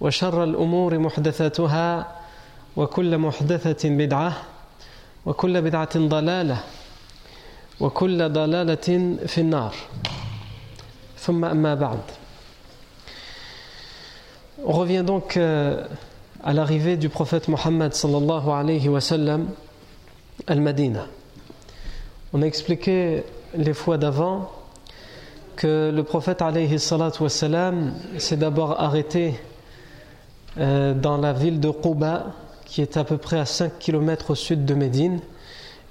وشر الأمور محدثاتها وكل محدثة بدعة وكل بدعة ضلالة وكل ضلالة في النار ثم أما بعد On revient donc à l'arrivée du prophète Mohammed sallallahu alayhi wa sallam Al-Madina. On a expliqué les fois d'avant que le prophète alayhi s'est d'abord arrêté euh, dans la ville de Quba qui est à peu près à 5 km au sud de Médine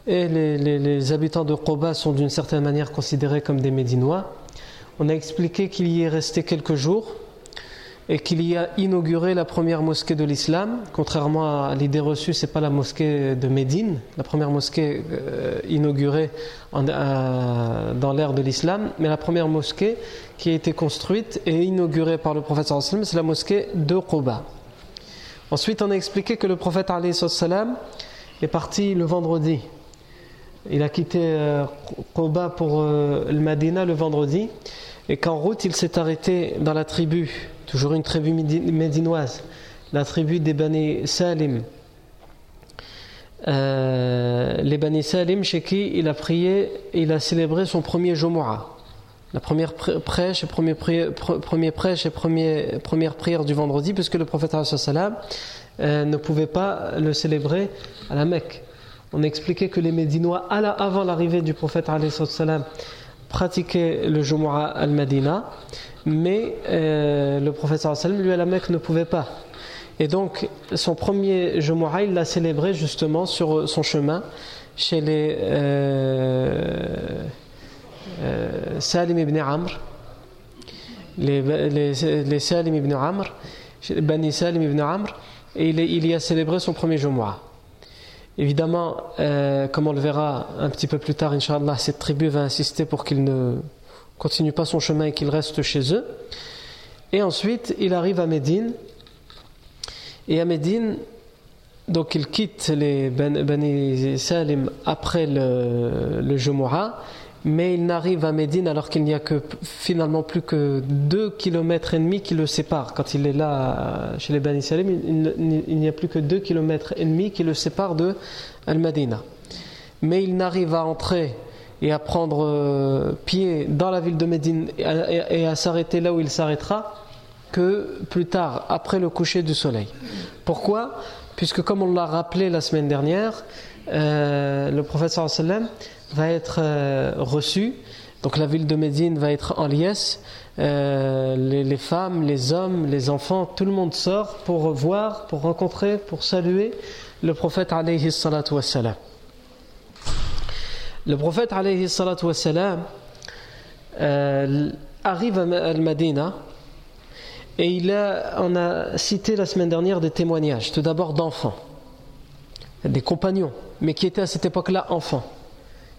et les, les habitants de Quba sont d'une certaine manière considérés comme des Médinois. On a expliqué qu'il y est resté quelques jours et qu'il y a inauguré la première mosquée de l'islam. Contrairement à l'idée reçue, c'est pas la mosquée de Médine, la première mosquée euh, inaugurée euh, dans l'ère de l'islam, mais la première mosquée qui a été construite et inaugurée par le prophète c'est la mosquée de Quba. Ensuite, on a expliqué que le prophète est parti le vendredi. Il a quitté euh, Quba pour le Madina le vendredi et qu'en route, il s'est arrêté dans la tribu toujours une tribu médinoise, la tribu des Bani Salim. Euh, les Bani Salim, chez qui il a prié, il a célébré son premier Jumu'ah. La première prêche, premier, prêche et première prière du vendredi, puisque le prophète euh, ne pouvait pas le célébrer à la Mecque. On a expliqué que les Médinois, avant l'arrivée du prophète pratiquaient le Jumu'ah al-Madina mais euh, le professeur lui à la Mecque ne pouvait pas. Et donc son premier Jumu'ah il l'a célébré justement sur son chemin chez les euh, euh, Salim ibn Amr. Les, Salim ibn Amr Bani Salim ibn Amr et il, il, y a célébré son premier Jumu'ah. Évidemment comme on le verra un petit peu plus tard Inch'Allah cette tribu va insister pour qu'il ne continue pas son chemin et qu'il reste chez eux. Et ensuite, il arrive à Médine. Et à Médine, donc il quitte les Bani ben Salim après le, le Jumu'ah, mais il n'arrive à Médine alors qu'il n'y a que finalement plus que 2 km et demi qui le séparent. Quand il est là chez les Bani Salim, il, n'y a plus que 2 km et demi qui le séparent de Al-Madina. Mais il n'arrive à entrer et à prendre euh, pied dans la ville de Médine et à, s'arrêter là où il s'arrêtera que plus tard, après le coucher du soleil. Pourquoi? Puisque comme on l'a rappelé la semaine dernière, euh, le prophète sallam va être euh, reçu, donc la ville de Médine va être en liesse, les, les, femmes, les hommes, les enfants, tout le monde sort pour voir, pour rencontrer, pour saluer le prophète alayhi salatu wassalam. Le prophète alayhi salatu wassalam, euh, arrive à Al-Madina et il on a cité la semaine dernière des témoignages, tout d'abord d'enfants, des compagnons, mais qui étaient à cette époque-là enfants.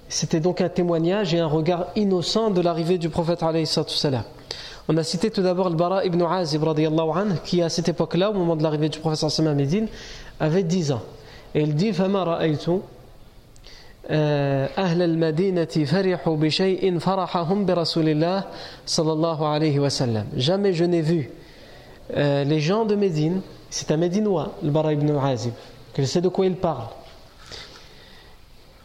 C'était donc un témoignage et un regard innocent de l'arrivée du prophète alayhi salatu wassalam. On a cité tout d'abord le Bara ibn Azib qui à cette époque-là, au moment de l'arrivée du prophète à Médine, avait 10 ans. Et il dit « Fama ra'aytu » أهل المدينة فرحوا بشيء فرحهم برسول الله صلى الله عليه وسلم. Jamais je n'ai vu euh, les gens de Médine, c'est un Médinois, le Bara ibn Azib, que je de quoi il parle.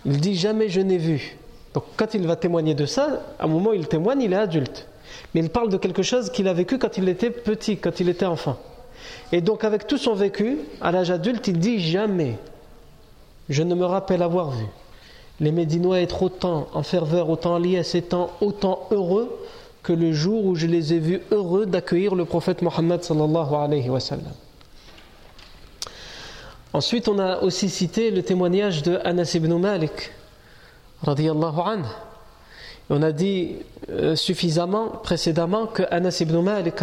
Il dit jamais je n'ai vu. Donc quand il va témoigner de ça, à un moment où il témoigne, il est adulte. Mais il parle de quelque chose qu'il a vécu quand il était petit, quand il était enfant. Et donc avec tout son vécu, à l'âge adulte, il dit jamais, je ne me rappelle avoir vu les Médinois être autant en ferveur, autant liés à ces temps, autant heureux que le jour où je les ai vus heureux d'accueillir le prophète Mohammed sallallahu alayhi wa sallam. Ensuite, on a aussi cité le témoignage de Anas ibn Malik, radiyallahu anhu. On a dit euh, suffisamment précédemment que Anas ibn Malik,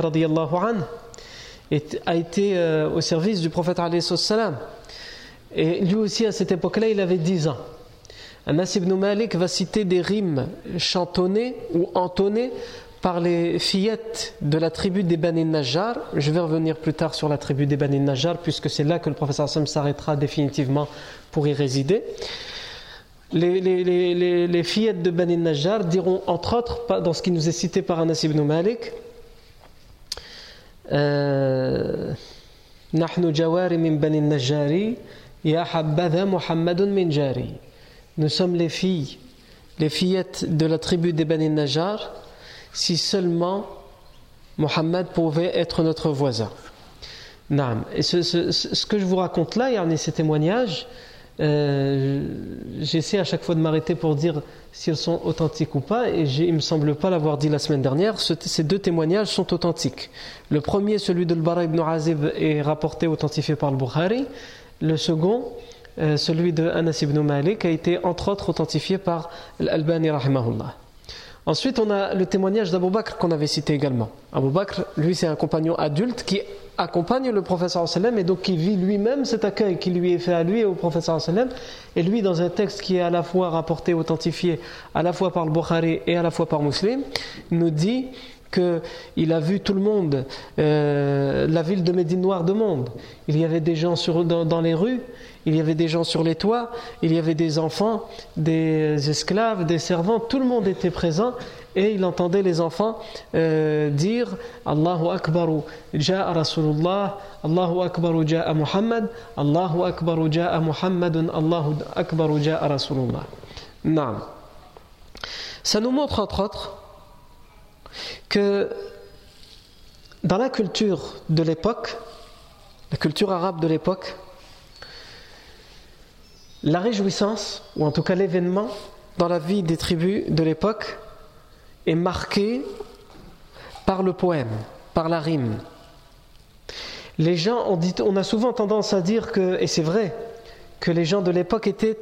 a été euh, au service du prophète alayhi salam. Et lui aussi, à cette époque-là, il avait 10 ans. Anas ibn Malik va citer des rimes chantonnées ou entonnées par les fillettes de la tribu des Bani Najjar. Je vais revenir plus tard sur la tribu des Bani Najjar, puisque c'est là que le professeur Hassan s'arrêtera définitivement pour y résider. Les, fillettes de Bani Najjar diront, entre autres, dans ce qui nous est cité par Anas ibn Malik, euh, Nous sommes les filles, les fillettes de la tribu des Bani Najjar si seulement Mohammed pouvait être notre voisin. Et ce, que je vous raconte là, a ces témoignages, euh, j'essaie à chaque fois de m'arrêter pour dire s'ils sont authentiques ou pas, et il ne me semble pas l'avoir dit la semaine dernière, ces deux témoignages sont authentiques. Le premier, celui de Bara ibn Azib, est rapporté, authentifié par le Bukhari. Le second, euh, celui de Anas ibn Malik, a été entre autres authentifié par l'Albani rahimahullah. Ensuite, on a le témoignage d'Abu Bakr qu'on avait cité également. Abu Bakr, lui, c'est un compagnon adulte qui accompagne le professeur sallam et donc qui vit lui-même cet accueil qui lui est fait à lui et au professeur sallam. Et lui, dans un texte qui est à la fois rapporté, authentifié, à la fois par le Bukhari et à la fois par Muslim, nous dit qu'il a vu tout le monde, euh, la ville de Médine noire de monde. Il y avait des gens dans les rues, il y avait des gens sur les toits, il y avait des enfants, des esclaves, des servants, tout le monde était présent et il entendait les enfants euh, dire Allahu Akbaru ja'a Rasulullah, Allahu Akbaru ja'a Muhammad, Allahu Akbaru ja'a Muhammadun, Allahu Akbaru ja'a Rasulullah. Non. Ça nous montre entre autres que dans la culture de l'époque, la culture arabe de l'époque, la réjouissance, ou en tout cas l'événement, dans la vie des tribus de l'époque, est marqué par le poème, par la rime. Les gens, on, dit, on a souvent tendance à dire que, et c'est vrai, que les gens de l'époque étaient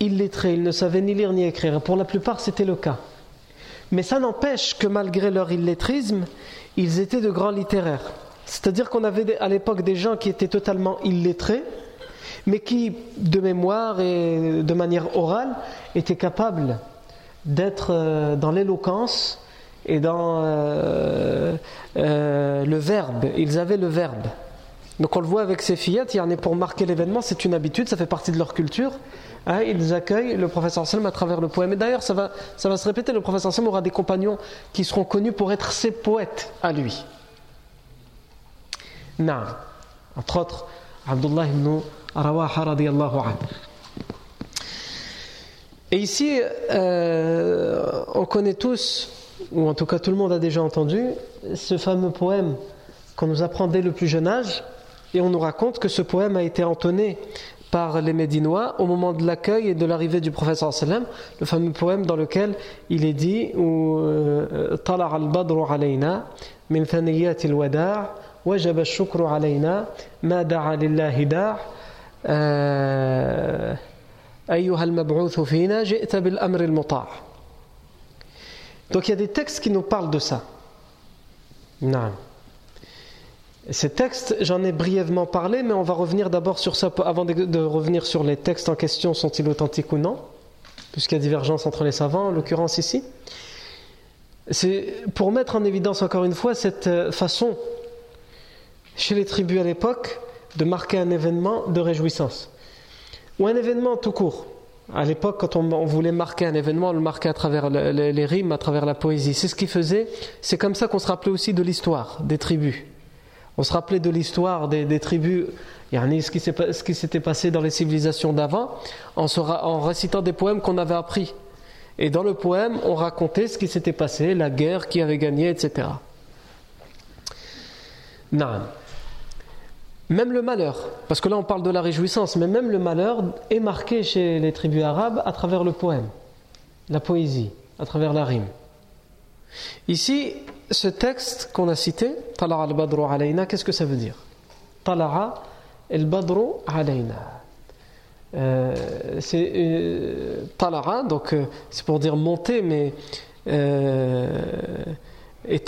illettrés, ils ne savaient ni lire ni écrire. Pour la plupart, c'était le cas. Mais ça n'empêche que malgré leur illettrisme, ils étaient de grands littéraires. C'est-à-dire qu'on avait à l'époque des gens qui étaient totalement illettrés, mais qui, de mémoire et de manière orale, étaient capables d'être euh, dans l'éloquence et dans euh, euh, le verbe. Ils avaient le verbe. Donc on le voit avec ces fillettes, il y en a pour marquer l'événement, c'est une habitude, ça fait partie de leur culture. Hein, ils accueillent le professeur Salm à travers le poème. Et d'ailleurs, ça va, ça va se répéter, le professeur Salm aura des compagnons qui seront connus pour être ses poètes à lui. Non. Entre autres, Abdullah ibn et ici, euh, on connaît tous, ou en tout cas tout le monde a déjà entendu, ce fameux poème qu'on nous apprend dès le plus jeune âge, et on nous raconte que ce poème a été entonné par les Médinois au moment de l'accueil et de l'arrivée du prophète sallam, le fameux poème dans lequel il est dit euh, Tala al-badru alayna min thaniyat al-wada' wajab da' donc il y a des textes qui nous parlent de ça. Non. Ces textes, j'en ai brièvement parlé, mais on va revenir d'abord sur ça avant de, revenir sur les textes en question, sont-ils authentiques ou non, puisqu'il y a divergence entre les savants, en l'occurrence ici. C'est pour mettre en évidence encore une fois cette euh, façon chez les tribus à l'époque de marquer un événement de réjouissance. Ou un événement tout court. À l'époque, quand on, voulait marquer un événement, on le marquait à travers les, rimes, à travers la poésie. C'est ce qu'ils faisaient. C'est comme ça qu'on se rappelait aussi de l'histoire des tribus. On se rappelait de l'histoire des, tribus, ce qui s'était passé dans les civilisations d'avant, en, en récitant des poèmes qu'on avait appris. Et dans le poème, on racontait ce qui s'était passé, la guerre, qui avait gagné, etc. Non. Même le malheur, parce que là on parle de la réjouissance, mais même le malheur est marqué chez les tribus arabes à travers le poème, la poésie, à travers la rime. Ici, ce texte qu'on a cité, Tala'a al-Badru alayna, qu'est-ce que ça veut dire? Tala'a al-Badru alayna. Euh, c'est euh, donc euh, c'est pour dire monter, mais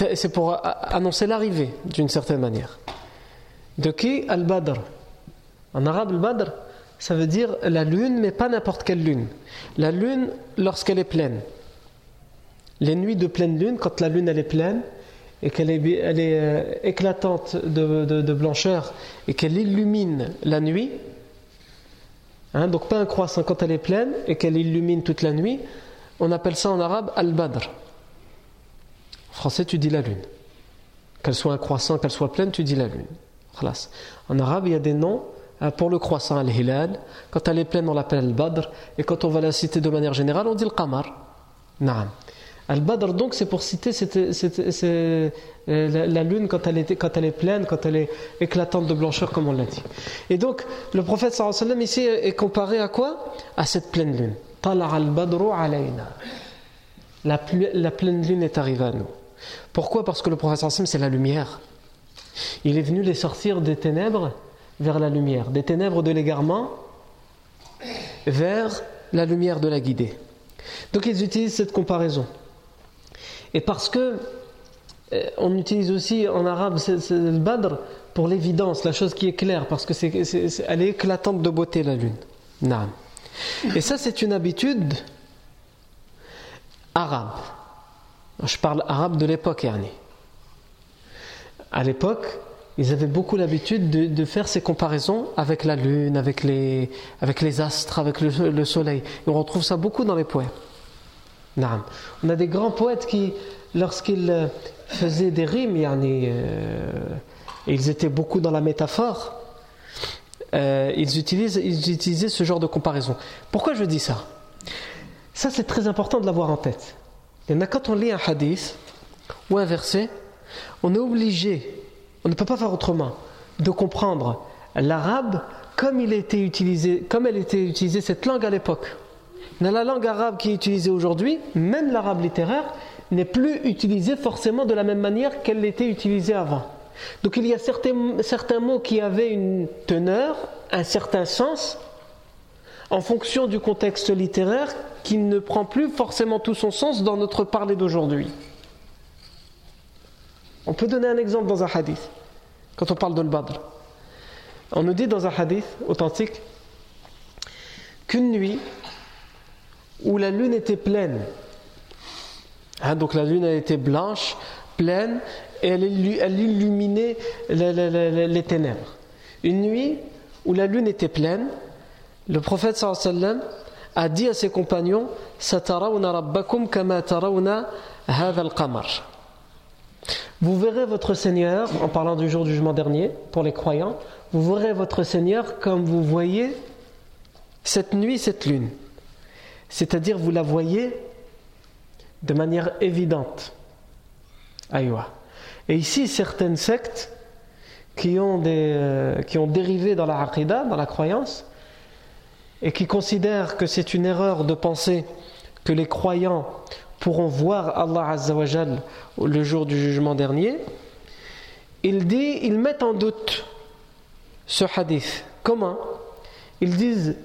c'est pour annoncer l'arrivée d'une certaine manière. De qui? Al-Badr. En arabe, Al-Badr, ça veut dire la lune, mais pas n'importe quelle lune. La lune lorsqu'elle est pleine. Les nuits de pleine lune, quand la lune elle est pleine et qu'elle est, euh, éclatante de, blancheur et qu'elle illumine la nuit, hein, donc pas un croissant, quand elle est pleine et qu'elle illumine toute la nuit, on appelle ça en arabe Al-Badr. En français, tu dis la lune. Qu'elle soit un croissant, qu'elle soit pleine, tu dis la lune. En arabe, il y a des noms hein, pour le croissant, al-hilal. Quand elle est pleine, on l'appelle al-badr. Et quand on va la citer de manière générale, on dit al-qamar. Al-badr, donc, c'est pour citer euh, la, lune quand elle, est, pleine, quand elle est éclatante de blancheur, comme on l'a dit. Et donc, le prophète sallallahu ici est comparé à quoi? À cette pleine lune. al-badru alayna. La, pleine lune est arrivée à nous. Pourquoi? Parce que le prophète sallallahu c'est la lumière. Il est venu les sortir des ténèbres vers la lumière, des ténèbres de l'égarement vers la lumière de la guidée. Donc ils utilisent cette comparaison. Et parce que euh, on utilise aussi en arabe le badr pour l'évidence, la chose qui est claire, parce que c'est, elle est éclatante de beauté la lune. Et ça c'est une habitude arabe. Je parle arabe de l'époque, Ernie à l'époque, ils avaient beaucoup l'habitude de, faire ces comparaisons avec la lune, avec les, avec les astres, avec le, soleil. On retrouve ça beaucoup dans les poèmes. On a des grands poètes qui, lorsqu'ils euh, faisaient des rimes, euh, ils étaient beaucoup dans la métaphore, euh, ils, ils utilisaient ce genre de comparaison. Pourquoi je dis ça? Ça, c'est très important de l'avoir en tête. Il y en a quand on lit un hadith ou un verset, on est obligé, on ne peut pas faire autrement, de comprendre l'arabe comme, il était utilisé, comme elle était utilisée, cette langue à l'époque. la langue arabe qui est utilisée aujourd'hui, même l'arabe littéraire, n'est plus utilisée forcément de la même manière qu'elle l'était utilisée avant. Donc il y a certains, certains mots qui avaient une teneur, un certain sens, en fonction du contexte littéraire qui ne prend plus forcément tout son sens dans notre parler d'aujourd'hui. On peut donner un exemple dans un hadith, quand on parle de l'Badr. On nous dit dans un hadith authentique qu'une nuit où la lune était pleine, hein, donc la lune était blanche, pleine, et elle, illuminait les, ténèbres. Une nuit où la lune était pleine, le prophète sallam a dit à ses compagnons Satarawna rabbakum kama tarawna hadha al-qamar. Vous verrez votre Seigneur, en parlant du jour du jugement dernier, pour les croyants, vous verrez votre Seigneur comme vous voyez cette nuit, cette lune. C'est-à-dire, vous la voyez de manière évidente. Aïwa. Et ici, certaines sectes qui ont, des, euh, dérivé dans la aqidah, dans la croyance, et qui considèrent que c'est une erreur de penser que les croyants pourront voir Allah Azzawajal le jour du jugement dernier, il dit, ils mettent en doute ce hadith. Comment Ils disent,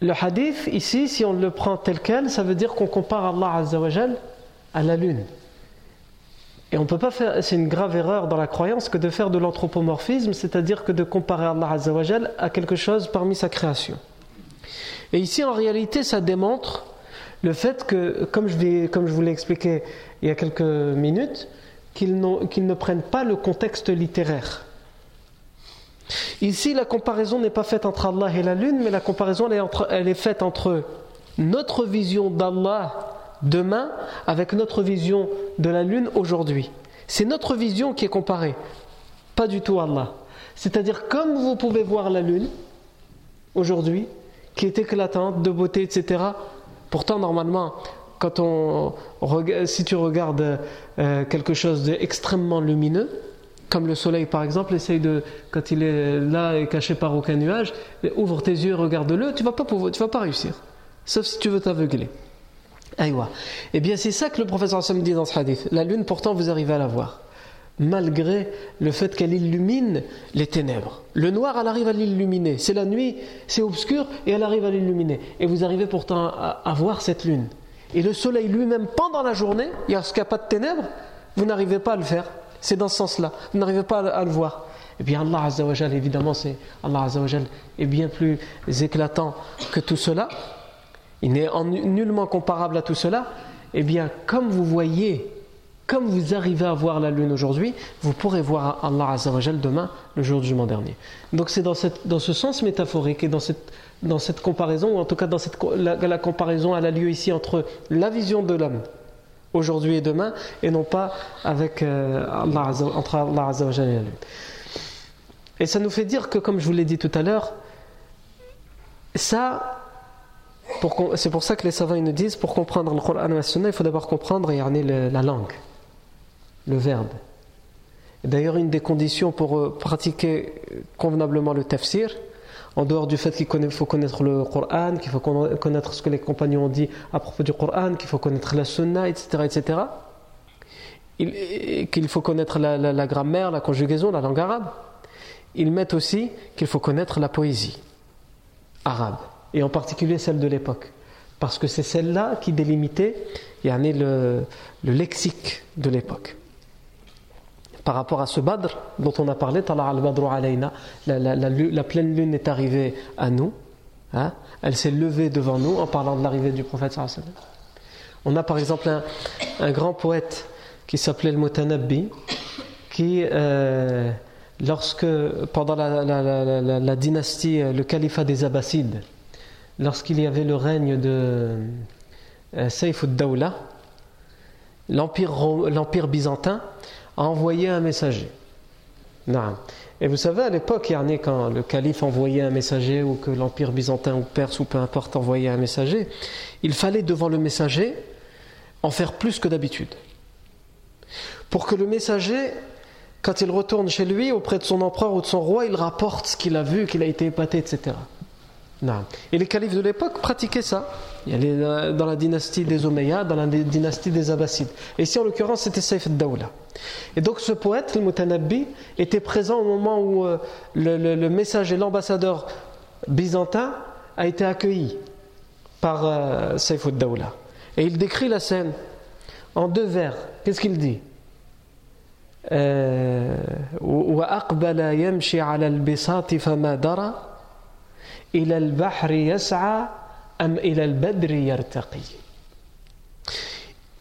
le hadith ici, si on le prend tel quel, ça veut dire qu'on compare Allah Azzawajal à la lune. Et on peut pas faire, c'est une grave erreur dans la croyance que de faire de l'anthropomorphisme, c'est-à-dire que de comparer Allah Azzawajal à quelque chose parmi sa création. Et ici, en réalité, ça démontre le fait que, comme je, vous l'ai expliqué il y a quelques minutes, qu'ils ne prennent pas le contexte littéraire. Ici, la comparaison n'est pas faite entre Allah et la lune, mais la comparaison elle est faite entre notre vision d'Allah demain avec notre vision de la lune aujourd'hui. C'est notre vision qui est comparée, pas du tout Allah. C'est-à-dire, comme vous pouvez voir la lune aujourd'hui, qui est éclatante, de beauté, etc. Pourtant, normalement, si tu regardes euh, quelque chose d'extrêmement lumineux, comme le soleil par exemple, essaye de, quand il est là et caché par aucun nuage, ouvre tes yeux, regarde-le, tu vas pas vas pas réussir, sauf si tu veux t'aveugler. Aïwa. Eh bien, c'est ça que le professeur Hassan dit dans ce hadith. La lune, pourtant, vous arrivez à la voir malgré le fait qu'elle illumine les ténèbres. Le noir, elle arrive à l'illuminer. C'est la nuit, c'est obscur, et elle arrive à l'illuminer. Et vous arrivez pourtant à, voir cette lune. Et le soleil lui-même, pendant la journée, il n'y a pas de ténèbres, vous n'arrivez pas à le faire. C'est dans ce sens-là. Vous n'arrivez pas à, le voir. Et bien Allah Azzawajal, évidemment, c'est Allah Azzawajal est bien plus éclatant que tout cela. Il n'est nullement comparable à tout cela. Et bien, comme vous voyez comme vous arrivez à voir la lune aujourd'hui, vous pourrez voir Allah Azzawajal demain, le jour du jugement dernier. Donc c'est dans, ce sens métaphorique et dans cette, comparaison, ou en tout cas dans la, comparaison, elle a lieu ici entre la vision de l'homme aujourd'hui et demain, et non pas euh, Allah, entre Allah Azzawajal et la lune. Et ça nous fait dire que, comme je vous l'ai dit tout à l'heure, ça, c'est pour ça que les savants nous disent, pour comprendre le Coran et la il faut d'abord comprendre la langue le verbe. D'ailleurs, une des conditions pour euh, pratiquer convenablement le tafsir, en dehors du fait qu'il faut connaître le Coran, qu'il faut connaître ce que les compagnons ont dit à propos du Coran, qu'il faut connaître la sunna, etc., etc., qu'il faut connaître la, grammaire, la conjugaison, la langue arabe, ils mettent aussi qu'il faut connaître la poésie arabe, et en particulier celle de l'époque, parce que c'est celle-là qui délimitait le, le lexique de l'époque par rapport à ce Badr dont on a parlé, la, pleine lune est arrivée à nous, hein. elle s'est levée devant nous en parlant de l'arrivée du prophète. On a par exemple un, grand poète qui s'appelait le Mutanabbi, qui, euh, lorsque, pendant la, dynastie, le califat des Abbassides, lorsqu'il y avait le règne de euh, Saif dawla l'empire byzantin, a envoyé un messager. Et vous savez, à l'époque, quand le calife envoyait un messager, ou que l'empire byzantin ou perse ou peu importe envoyait un messager, il fallait devant le messager en faire plus que d'habitude. Pour que le messager, quand il retourne chez lui, auprès de son empereur ou de son roi, il rapporte ce qu'il a vu, qu'il a été épaté, etc. Et les califes de l'époque pratiquaient ça. Il a dans la dynastie des Omeyyades, dans la dynastie des Abbasides. Et ici, en l'occurrence, c'était Saif al-Dawla. Et donc, ce poète, le Mutanabbi, était présent au moment où euh, le, message et l'ambassadeur byzantin a été accueilli par euh, Saif al-Dawla. Et il décrit la scène en deux vers. Qu'est-ce qu'il dit? Euh,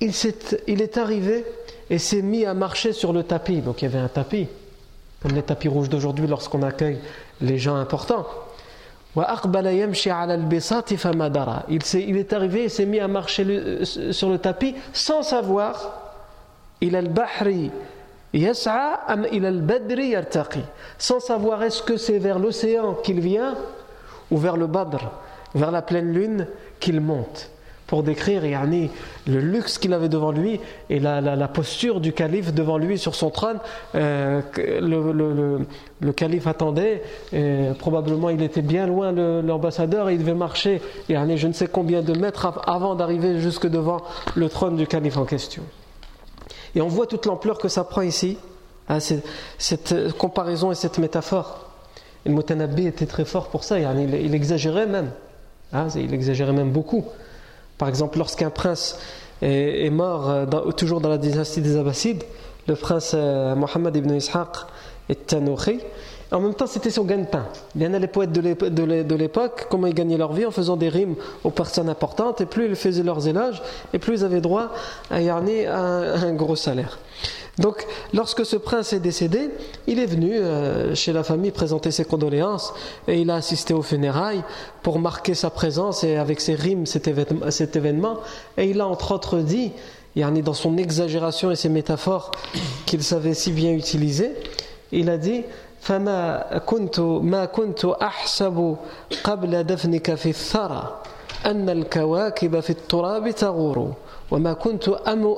il, il est arrivé et s'est mis à marcher sur le tapis. Donc il y avait un tapis, comme les tapis rouges d'aujourd'hui lorsqu'on accueille les gens importants. Il, il est arrivé et s'est mis à marcher sur le tapis sans savoir sans savoir est-ce que c'est vers l'océan qu'il vient ou vers le Badr, vers la pleine lune, qu'il monte pour décrire yani, le luxe qu'il avait devant lui et la, posture du calife devant lui sur son trône. Euh, le, calife attendait, probablement il était bien loin l'ambassadeur et il devait marcher yani, je ne sais combien de mètres avant d'arriver jusque devant le trône du calife en question. Et on voit toute l'ampleur que ça prend ici, hein, cette comparaison et cette métaphore. Et le était très fort pour ça, il, exagérait même. Hein, il exagérait même beaucoup. Par exemple, lorsqu'un prince est, mort, euh, toujours dans la dynastie des Abbassides, le prince euh, Mohammed ibn Ishaq et Tanouchi, En même temps, c'était son gagne-pain. Il y en a les poètes de l'époque, comment ils gagnaient leur vie en faisant des rimes aux personnes importantes, et plus ils faisaient leurs éloges, et plus ils avaient droit à, à un gros salaire. Donc, lorsque ce prince est décédé, il est venu euh, chez la famille présenter ses condoléances et il a assisté aux funérailles pour marquer sa présence et avec ses rimes cet événement. Et il a entre autres dit, dans son exagération et ses métaphores qu'il savait si bien utiliser, il a dit فما كنت ما كنت أحسب قبل دفنك في الثرى أن الكواكب في التراب تغور وما كنت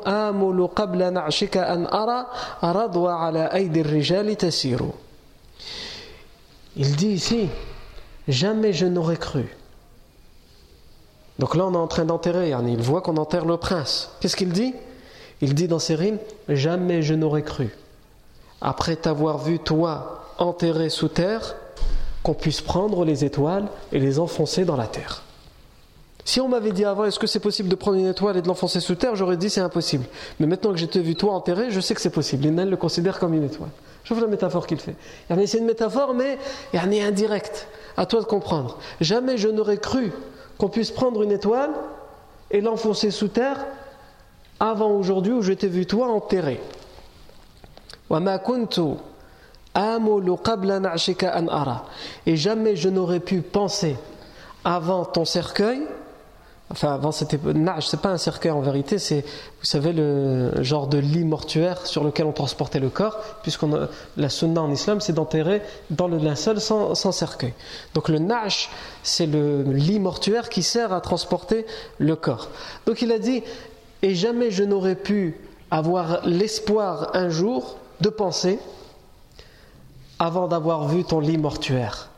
آمل قبل نعشك أن أرى رضوى على أيدي الرجال تسير Il dit ici, jamais je n'aurais cru. Donc là, on est en train d'enterrer. Il voit qu'on enterre le prince. Qu'est-ce qu'il dit Il dit dans ses rimes Jamais je n'aurais cru, après t'avoir vu toi enterré sous terre, qu'on puisse prendre les étoiles et les enfoncer dans la terre. Si on m'avait dit avant, est-ce que c'est possible de prendre une étoile et de l'enfoncer sous terre, j'aurais dit c'est impossible. Mais maintenant que j'ai vu toi enterré, je sais que c'est possible. L'inel le considère comme une étoile. Je vois la métaphore qu'il fait. C'est une métaphore, mais elle est indirecte. À toi de comprendre. Jamais je n'aurais cru qu'on puisse prendre une étoile et l'enfoncer sous terre avant aujourd'hui où je t'ai vu toi enterré. Et jamais je n'aurais pu penser avant ton cercueil Enfin, avant c'était nage, c'est pas un cercueil en vérité, c'est, vous savez, le genre de lit mortuaire sur lequel on transportait le corps, puisqu'on la sunna en islam, c'est d'enterrer dans le linceul sans, sans cercueil. Donc le nage, c'est le lit mortuaire qui sert à transporter le corps. Donc il a dit, et jamais je n'aurais pu avoir l'espoir un jour de penser avant d'avoir vu ton lit mortuaire.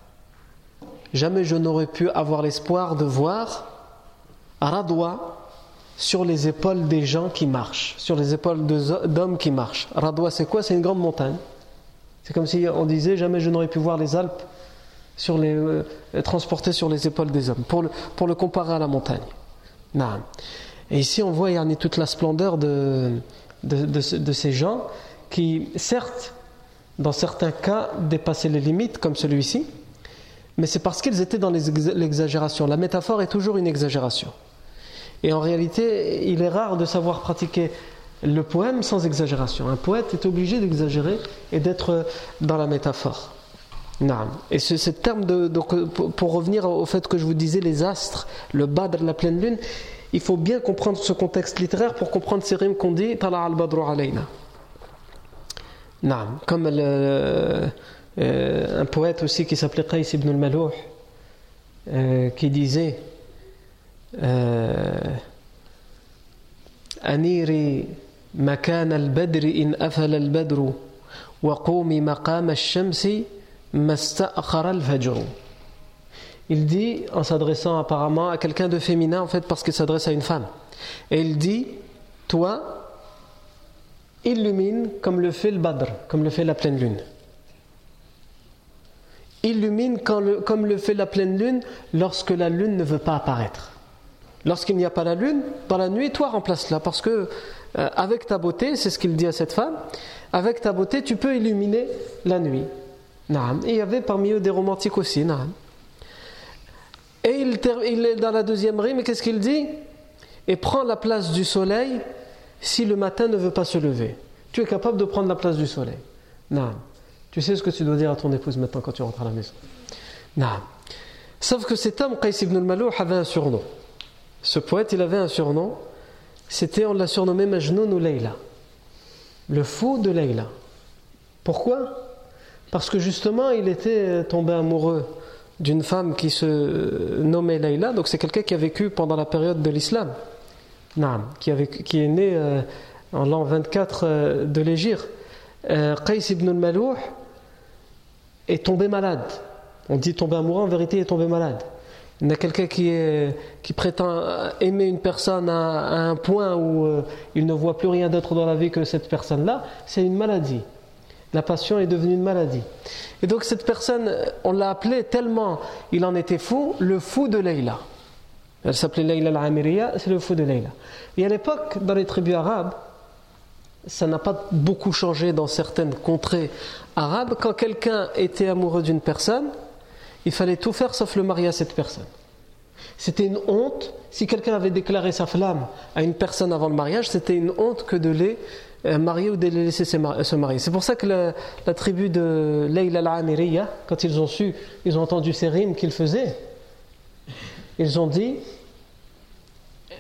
Jamais je n'aurais pu avoir l'espoir de voir Radwa sur les épaules des gens qui marchent, sur les épaules d'hommes qui marchent. Radwa, c'est quoi? C'est une grande montagne. C'est comme si on disait jamais je n'aurais pu voir les Alpes sur euh, transportées sur les épaules des hommes, pour le, comparer à la montagne. Et ici, on voit a toute la splendeur de, de, de, ces gens qui, certes, dans certains cas, dépassaient les limites, comme celui-ci, mais c'est parce qu'ils étaient dans l'exagération. La métaphore est toujours une exagération. Et en réalité, il est rare de savoir pratiquer le poème sans exagération. Un poète est obligé d'exagérer et d'être dans la métaphore. Et ce, terme de, pour revenir au fait que je vous disais les astres, le badr, la pleine lune, il faut bien comprendre ce contexte littéraire pour comprendre ces rimes qu'on dit Tala al-badru alayna. Comme euh, un poète aussi qui s'appelait Qais ibn al-Malouh, euh, qui disait أنيري مكان البدر إن أفل البدر وقومي مقام الشمس ما استأخر الفجر Il dit, en s'adressant apparemment à quelqu'un de féminin, en fait, parce qu'il s'adresse à une femme. Et il dit Toi, illumine comme le fait le Badr, comme le fait la pleine lune. Illumine comme le fait la pleine lune lorsque la lune ne veut pas apparaître. Lorsqu'il n'y a pas la lune, dans la nuit, toi remplace-la. Parce que euh, avec ta beauté, c'est ce qu'il dit à cette femme, avec ta beauté, tu peux illuminer la nuit. Et il y avait parmi eux des romantiques aussi. Et il, est dans la deuxième rime, qu'est-ce qu'il dit? Et prends la place du soleil si le matin ne veut pas se lever. Tu es capable de prendre la place du soleil. Tu sais ce que tu dois dire à ton épouse maintenant quand tu rentres à la maison. Sauf que cet homme, Qais ibn al-Malou, avait un surnom. Ce poète, il avait un surnom. C'était, on l'a surnommé Majnoun ou Leila. Le fou de Leila. Pourquoi? Parce que justement, il était tombé amoureux d'une femme qui se nommait Leila. Donc c'est quelqu'un qui a vécu pendant la période de l'islam. Qui, qui est né euh, en l'an 24 euh, de l'Égypte. Euh, Qais ibn al-Malouh est tombé malade. On dit tombé amoureux, en vérité, il est tombé malade. Il y a quelqu'un qui, qui prétend aimer une personne à, un point où euh, il ne voit plus rien d'autre dans la vie que cette personne-là, c'est une maladie. La passion est devenue une maladie. Et donc cette personne, on l'a appelé tellement il en était fou, le fou de Leïla. Elle s'appelait Leïla al-Amiriya, c'est le fou de Leïla. Et à l'époque, dans les tribus arabes, ça n'a pas beaucoup changé dans certaines contrées arabes. Quand quelqu'un était amoureux d'une personne, il fallait tout faire sauf le marier à cette personne. C'était une honte. Si quelqu'un avait déclaré sa flamme à une personne avant le mariage, c'était une honte que de les euh, marier ou de les laisser se marier. C'est pour ça que la, tribu de Layla al-Amiriya, quand ils ont su, ils ont entendu ces rimes qu'il faisait, ils ont dit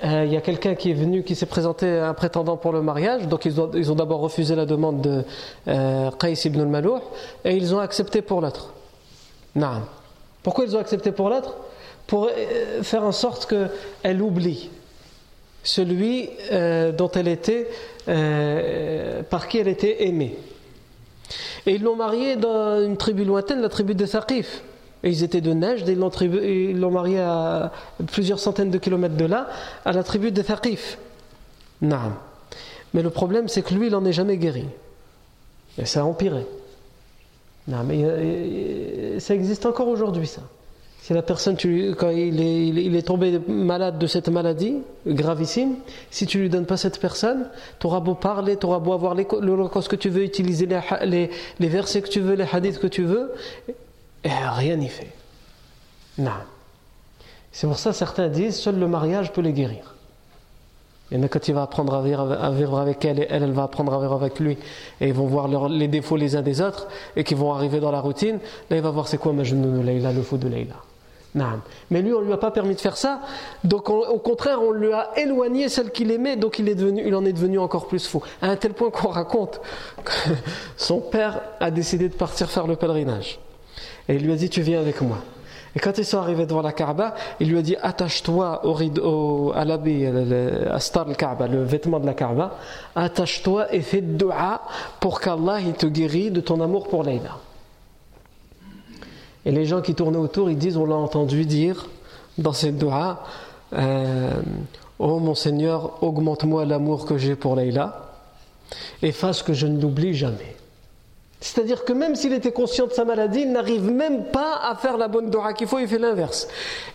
euh, il y a quelqu'un qui est venu, qui s'est présenté un prétendant pour le mariage, donc ils ont, d'abord refusé la demande de euh, Qais ibn al-Malour et ils ont accepté pour l'autre. Non. Pourquoi ils ont accepté pour l'autre Pour euh, faire en sorte qu'elle oublie celui euh, dont elle était, par qui elle était aimée. Et ils l'ont marié dans une tribu lointaine, la tribu de Thaqif. Et ils étaient de Neige, et ils l'ont marié à plusieurs centaines de kilomètres de là, à la tribu de Thaqif. Non. Mais le problème, c'est que lui, il n'en est jamais guéri. Et ça a empiré. Non, mais euh, euh, ça existe encore aujourd'hui, ça. Si la personne, quand il est, il tombé malade de cette maladie gravissime, si tu lui donnes pas cette personne, tu auras beau parler, tu auras beau avoir l'holocauste que tu veux, utiliser les, les, les versets que tu veux, les hadiths que tu veux, et rien n'y fait. Non. C'est pour ça que certains disent seul le mariage peut les guérir. Et quand il va apprendre à vivre, avec elle, et elle, elle va apprendre à vivre avec lui, et ils vont voir les défauts les uns des autres, et qu'ils vont arriver dans la routine, là il va voir c'est quoi Majnun de Leïla, le faux de Leïla. Non. Mais lui, on ne lui a pas permis de faire ça, donc au contraire, on lui a éloigné celle qu'il aimait, donc il, est devenu, il en est devenu encore plus faux. À un tel point qu'on raconte que son père a décidé de partir faire le pèlerinage. Et il lui a dit Tu viens avec moi. Et quand ils sont arrivés devant la Kaaba, il lui a dit Attache-toi au, à l'habit, à Star al-Kaaba, le vêtement de la Kaaba, attache-toi et fais dua pour qu'Allah te guérisse de ton amour pour Leïla. Et les gens qui tournaient autour, ils disent On l'a entendu dire dans cette dua euh, Oh mon Seigneur, augmente-moi l'amour que j'ai pour Leïla et fasse que je ne l'oublie jamais. C'est-à-dire que même s'il était conscient de sa maladie, il n'arrive même pas à faire la bonne dora qu'il faut, il fait l'inverse.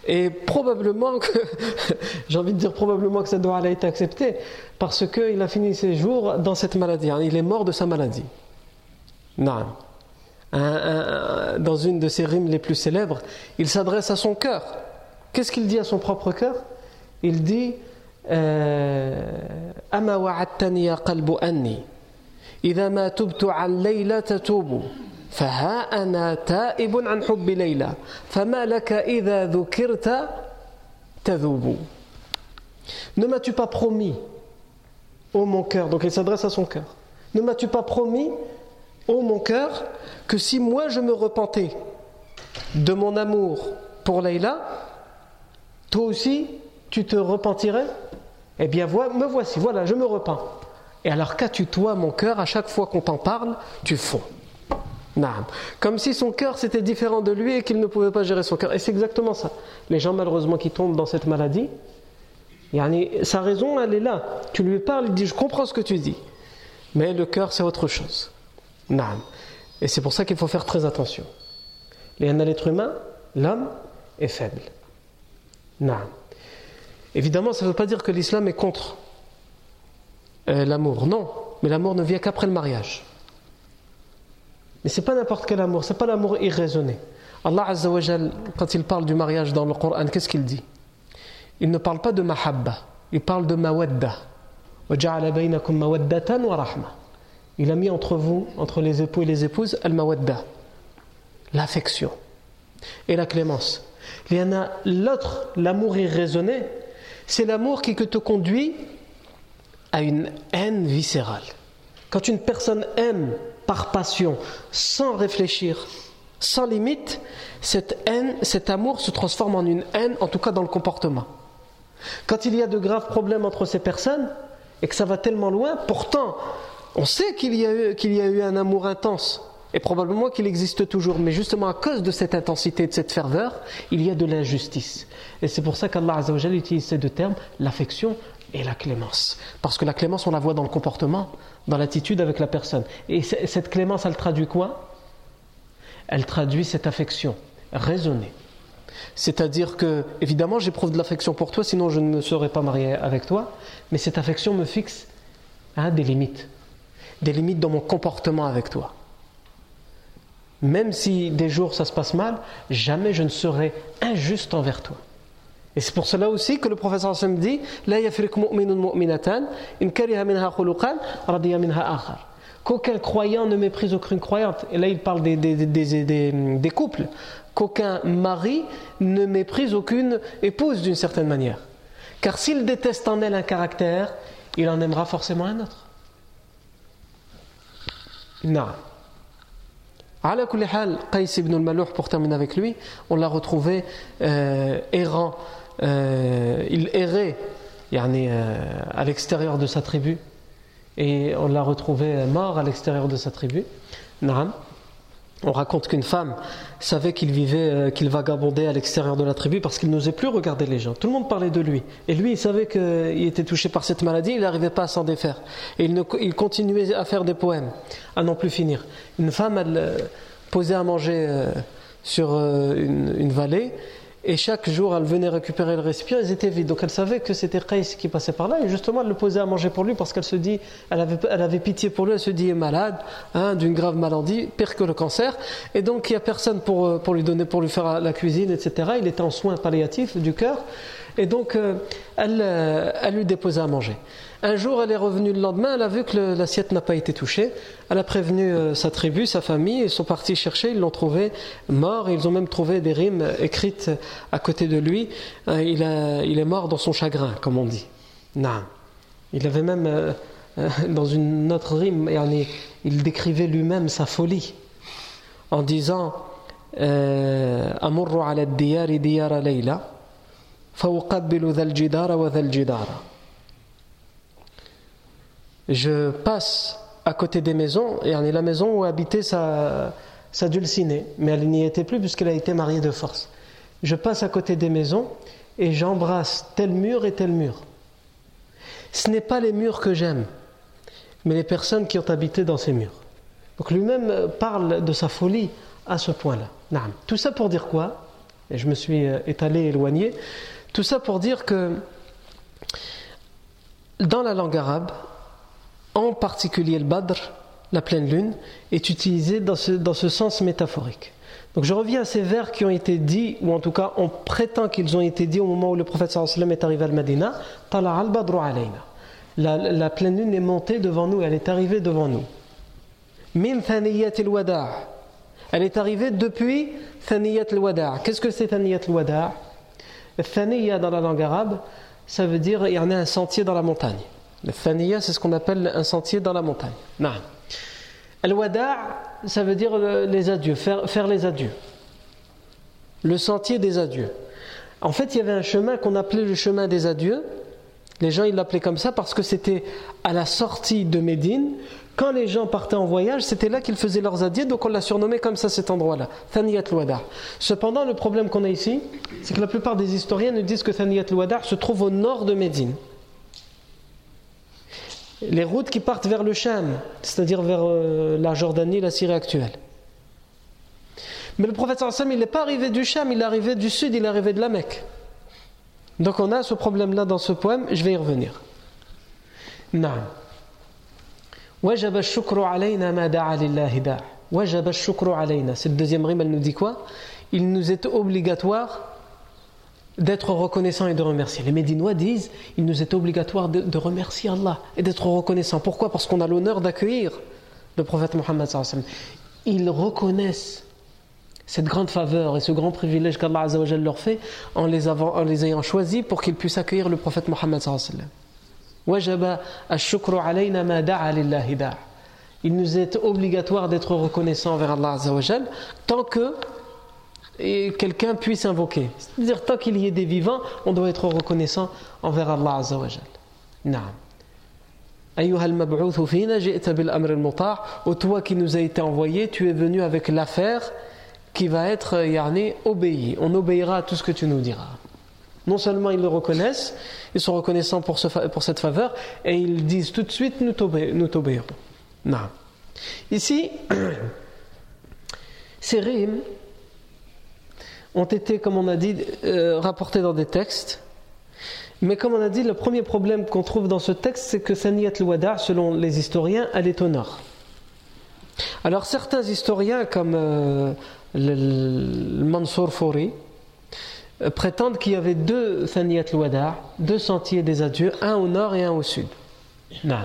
Et probablement que, j'ai envie de dire probablement que cette dora a été acceptée, parce qu'il a fini ses jours dans cette maladie. Hein. Il est mort de sa maladie. Dans une de ses rimes les plus célèbres, il s'adresse à son cœur. Qu'est-ce qu'il dit à son propre cœur? Il dit euh, Ama wa'attani qalbu anni. إذا ما تبت عن ليلى تتوب فها أنا تائب عن حب ليلى فما لك إذا ذكرت تذوب Ne m'as-tu pas promis, ô mon cœur, donc il s'adresse à son cœur, ne m'as-tu pas promis, ô mon cœur, que si moi je me repentais de mon amour pour Leïla, toi aussi tu te repentirais Eh bien, me voici, voilà, je me repens. Et alors qu'as-tu toi, mon cœur, à chaque fois qu'on t'en parle, tu fonds. Comme si son cœur c'était différent de lui et qu'il ne pouvait pas gérer son cœur. Et c'est exactement ça. Les gens malheureusement qui tombent dans cette maladie, sa raison elle est là. Tu lui parles, il dit je comprends ce que tu dis. Mais le cœur c'est autre chose. Et c'est pour ça qu'il faut faire très attention. L'être humain, l'homme est faible. Évidemment, ça ne veut pas dire que l'islam est contre euh, l'amour. Non, mais l'amour ne vient qu'après le mariage. Mais c'est pas n'importe quel amour, c'est pas l'amour irraisonné. Allah Azza wa quand il parle du mariage dans le Coran, qu'est-ce qu'il dit? Il ne parle pas de mahabba, il parle de mawadda. Il a mis entre vous, entre les époux et les épouses, al-mawadda, l'affection et la clémence. Il y en a l'autre, l'amour irraisonné, c'est l'amour qui te conduit à une haine viscérale. Quand une personne aime par passion, sans réfléchir, sans limite, cette haine, cet amour se transforme en une haine, en tout cas dans le comportement. Quand il y a de graves problèmes entre ces personnes, et que ça va tellement loin, pourtant, on sait qu'il y, a eu, y a eu un amour intense, et probablement qu'il existe toujours, mais justement à cause de cette intensité, de cette ferveur, il y a de l'injustice. Et c'est pour ça qu'Allah utilise ces deux termes, l'affection et la clémence. Parce que la clémence, on la voit dans le comportement, dans l'attitude avec la personne. Et cette clémence, elle traduit quoi? Elle traduit cette affection raisonnée. C'est-à-dire que, évidemment, j'éprouve de l'affection pour toi, sinon je ne me serais pas marié avec toi, mais cette affection me fixe à des limites. des limites dans mon comportement avec toi. Même si des jours ça se passe mal, jamais je ne serai injuste envers toi. Et c'est pour cela aussi que le professeur Hassan dit Qu'aucun croyant ne méprise aucune croyante. Et là, il parle des, couples. Qu'aucun mari ne méprise aucune épouse d'une certaine manière. Car s'il déteste en elle un caractère, il en aimera forcément un autre. Non. Qais ibn al-Malouh, pour terminer avec lui, on l'a retrouvé euh, errant, euh, il errait euh, à l'extérieur de sa tribu et on l'a retrouvé mort à l'extérieur de sa tribu. Naam. On raconte qu'une femme savait qu'il vivait, euh, qu'il vagabondait à l'extérieur de la tribu parce qu'il n'osait plus regarder les gens. Tout le monde parlait de lui. Et lui, il savait qu'il était touché par cette maladie, il n'arrivait pas à s'en défaire. Et il, continuait à faire des poèmes, à n'en plus finir. Une femme, elle euh, posait à manger euh, sur une vallée et chaque jour, elle venait récupérer le récipient, ils étaient vides. Donc elle savait que c'était Qais qui passait par là. Et justement, elle le posait à manger pour lui parce qu'elle se dit, elle avait, elle avait pitié pour lui, elle se dit, il est malade, hein, d'une grave maladie, pire que le cancer. Et donc, il n'y a personne pour, euh, pour lui donner, pour lui faire la cuisine, etc. Il était en soins palliatifs du cœur. Et donc, euh, elle, euh, elle lui déposait à manger. Un jour, elle est revenue le lendemain, elle a vu que l'assiette n'a pas été touchée. Elle a prévenu euh, sa tribu, sa famille, ils sont partis chercher, ils l'ont trouvé mort. Ils ont même trouvé des rimes écrites à côté de lui. Euh, il, est mort dans son chagrin, comme on dit. Non. Il avait même, euh, dans une autre rime, il décrivait lui-même sa folie en disant Amurru ala diyari diyara dhal jidara wa dhal jidara je passe à côté des maisons, et en est la maison où habitait sa, sa dulcinée, mais elle n'y était plus puisqu'elle a été mariée de force. Je passe à côté des maisons et j'embrasse tel mur et tel mur. Ce n'est pas les murs que j'aime, mais les personnes qui ont habité dans ces murs. Donc lui-même parle de sa folie à ce point-là. Tout ça pour dire quoi? Et je me suis euh, étalé, éloigné. Tout ça pour dire que dans la langue arabe, en particulier le Badr, la pleine lune, est utilisé dans ce, dans ce sens métaphorique. Donc je reviens à ces vers qui ont été dits, ou en tout cas on prétend qu'ils ont été dits au moment où le prophète est arrivé à Medina. Tala al badru alayna. La, la, pleine lune est montée devant nous, elle est arrivée devant nous. Min thaniyat al-wada' Elle est arrivée depuis thaniyat al-wada' Qu'est-ce que c'est thaniyat al-wada' Thaniya dans la langue arabe, ça veut dire il y en a un sentier dans la montagne. Le thaniya, c'est ce qu'on appelle un sentier dans la montagne. Al-wada' ça veut dire les adieux, faire, les adieux. Le sentier des adieux. En fait, il y avait un chemin qu'on appelait le chemin des adieux. Les gens, ils l'appelaient comme ça parce que c'était à la sortie de Médine. Quand les gens partaient en voyage, c'était là qu'ils faisaient leurs adieux, donc on l'a surnommé comme ça cet endroit-là, Thaniyat al-Wada'. Cependant, le problème qu'on a ici, c'est que la plupart des historiens nous disent que Thaniyat al-Wada' se trouve au nord de Médine les routes qui partent vers le Cham, c'est-à-dire vers euh, la Jordanie, la Syrie actuelle. Mais le prophète sallam, il n'est pas arrivé du Cham, il est arrivé du sud, il est arrivé de la Mecque. Donc on a ce problème-là dans ce poème, je vais y revenir. Naam. Wajab shukru alayna ma da'a lillahi da'. Wajab shukru alayna. Cette deuxième rime, elle nous dit quoi? Il nous est obligatoire d'être reconnaissant et de remercier. Les Médinois disent il nous est obligatoire de, remercier Allah et d'être reconnaissant. Pourquoi? Parce qu'on a l'honneur d'accueillir le prophète Mohammed. Ils reconnaissent cette grande faveur et ce grand privilège qu'Allah leur fait en les, ayant choisis pour qu'ils puissent accueillir le prophète Mohammed. Il nous est obligatoire d'être reconnaissant envers Allah tant que et quelqu'un puisse invoquer. C'est-à-dire, tant qu'il y ait des vivants, on doit être reconnaissant envers Allah Azza wa Naam. Ou toi qui nous a été envoyé, tu es venu avec l'affaire qui va être yani, obéie. On obéira à tout ce que tu nous diras. Non seulement ils le reconnaissent, ils sont reconnaissants pour, ce, pour cette faveur, et ils disent tout de suite nous t'obéirons. Ici, ces rimes ont été, comme on a dit, euh, rapportés dans des textes. Mais comme on a dit, le premier problème qu'on trouve dans ce texte, c'est que Saniyat al-Wada', selon les historiens, elle est au nord. Alors certains historiens, comme euh, Mansour Fouri, euh, prétendent qu'il y avait deux Saniyat al-Wada', deux sentiers des adieux, un au nord et un au sud. Non.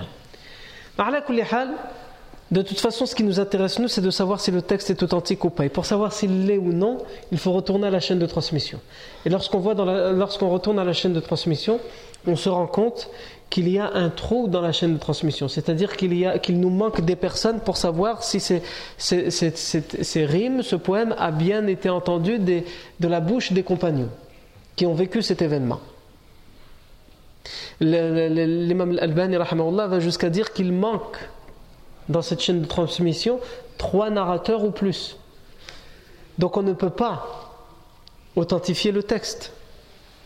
De toute façon, ce qui nous intéresse, nous, c'est de savoir si le texte est authentique ou pas. Et pour savoir s'il l'est ou non, il faut retourner à la chaîne de transmission. Et lorsqu'on retourne à la chaîne de transmission, on se rend compte qu'il y a un trou dans la chaîne de transmission. C'est-à-dire qu'il nous manque des personnes pour savoir si ces, ces, rimes, ce poème a bien été entendu de la bouche des compagnons qui ont vécu cet événement. L'imam Al-Albani va jusqu'à dire qu'il manque dans cette chaîne de transmission trois narrateurs ou plus. Donc on ne peut pas authentifier le texte.